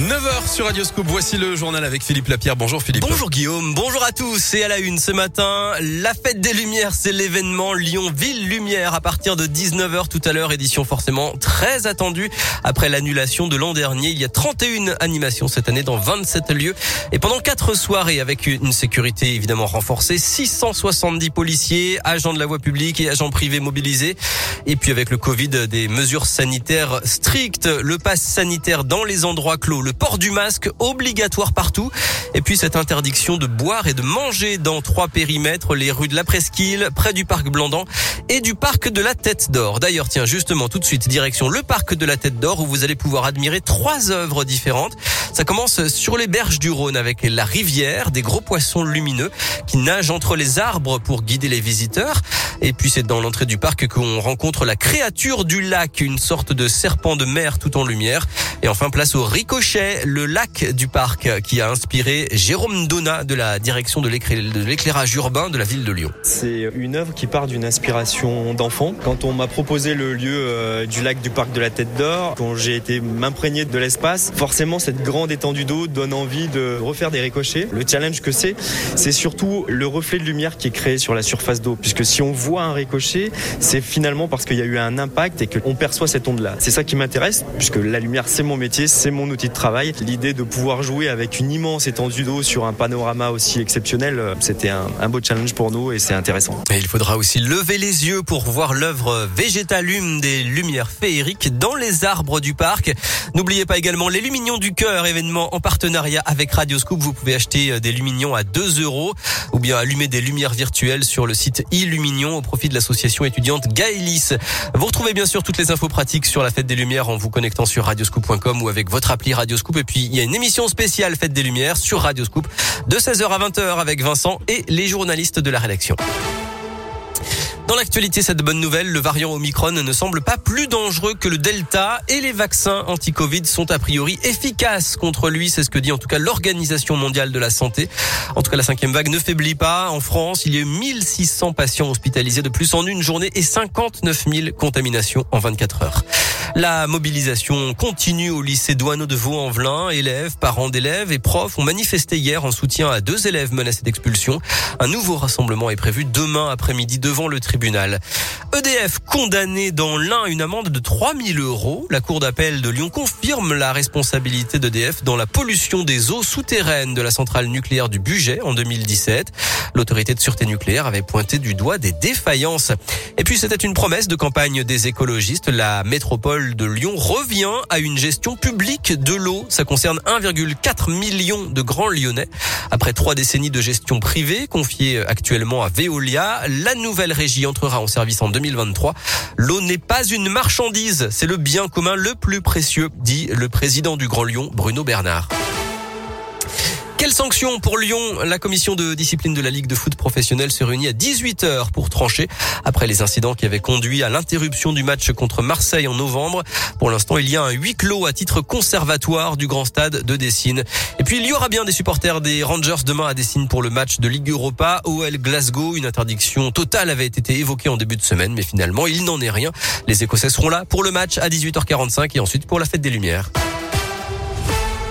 9h sur Radioscope, voici le journal avec Philippe Lapierre. Bonjour Philippe. Bonjour Guillaume, bonjour à tous. Et à la une ce matin, la fête des Lumières, c'est l'événement Lyon Ville Lumière à partir de 19h tout à l'heure, édition forcément très attendue. Après l'annulation de l'an dernier, il y a 31 animations cette année dans 27 lieux. Et pendant 4 soirées avec une sécurité évidemment renforcée, 670 policiers, agents de la voie publique et agents privés mobilisés. Et puis avec le Covid, des mesures sanitaires strictes, le pass sanitaire dans les endroits clos le port du masque obligatoire partout. Et puis cette interdiction de boire et de manger dans trois périmètres, les rues de la Presqu'île, près du parc Blandan et du parc de la Tête d'Or. D'ailleurs, tiens, justement, tout de suite, direction le parc de la Tête d'Or où vous allez pouvoir admirer trois œuvres différentes. Ça commence sur les berges du Rhône avec la rivière, des gros poissons lumineux qui nagent entre les arbres pour guider les visiteurs. Et puis c'est dans l'entrée du parc qu'on rencontre la créature du lac, une sorte de serpent de mer tout en lumière. Et enfin, place au ricochet, le lac du parc qui a inspiré Jérôme Donat de la direction de l'éclairage urbain de la ville de Lyon. C'est une œuvre qui part d'une inspiration d'enfant. Quand on m'a proposé le lieu euh, du lac du parc de la Tête d'Or, quand j'ai été m'imprégner de l'espace, forcément cette grande étendue d'eau donne envie de refaire des ricochets. Le challenge que c'est, c'est surtout le reflet de lumière qui est créé sur la surface d'eau. Puisque si on voit un ricochet, c'est finalement parce qu'il y a eu un impact et qu'on perçoit cette onde-là. C'est ça qui m'intéresse, puisque la lumière c'est mon métier, c'est mon outil de travail. L'idée de pouvoir jouer avec une immense étendue d'eau sur un panorama aussi exceptionnel, euh, c'était un, beau challenge pour nous et c'est intéressant. Et il faudra aussi lever les yeux pour voir l'œuvre Végétalume des lumières féeriques dans les arbres du parc. N'oubliez pas également les Luminions du cœur, événement en partenariat avec Radioscoop. Vous pouvez acheter euh, des Luminions à 2 euros ou bien allumer des lumières virtuelles sur le site Illuminion au profit de l'association étudiante Gaëlis. Vous retrouvez bien sûr toutes les infos pratiques sur la fête des lumières en vous connectant sur radioscoop.com ou avec votre appli Radioscoop. Et puis, il y a une émission spéciale Fête des Lumières sur Radioscoop de 16h à 20h avec Vincent et les journalistes de la rédaction. Dans l'actualité, cette bonne nouvelle, le variant Omicron ne semble pas plus dangereux que le Delta et les vaccins anti-Covid sont a priori efficaces contre lui. C'est ce que dit en tout cas l'Organisation mondiale de la santé. En tout cas, la cinquième vague ne faiblit pas. En France, il y a eu 1600 patients hospitalisés de plus en une journée et 59 000 contaminations en 24 heures. La mobilisation continue au lycée Douaneau de Vaux-en-Velin. Élèves, parents d'élèves et profs ont manifesté hier en soutien à deux élèves menacés d'expulsion. Un nouveau rassemblement est prévu demain après-midi devant le tribunal. EDF condamné dans l'un une amende de 3000 euros. La cour d'appel de Lyon confirme la responsabilité d'EDF dans la pollution des eaux souterraines de la centrale nucléaire du budget en 2017. L'autorité de sûreté nucléaire avait pointé du doigt des défaillances. Et puis c'était une promesse de campagne des écologistes. La métropole de Lyon revient à une gestion publique de l'eau. Ça concerne 1,4 million de grands lyonnais. Après trois décennies de gestion privée confiée actuellement à Veolia, la nouvelle entrera en service en 2023. L'eau n'est pas une marchandise, c'est le bien commun le plus précieux, dit le président du Grand Lyon, Bruno Bernard. Quelle sanction pour Lyon? La commission de discipline de la Ligue de foot professionnelle se réunit à 18h pour trancher après les incidents qui avaient conduit à l'interruption du match contre Marseille en novembre. Pour l'instant, il y a un huis clos à titre conservatoire du grand stade de Dessine. Et puis, il y aura bien des supporters des Rangers demain à Dessine pour le match de Ligue Europa. OL Glasgow, une interdiction totale avait été évoquée en début de semaine, mais finalement, il n'en est rien. Les Écossais seront là pour le match à 18h45 et ensuite pour la fête des Lumières.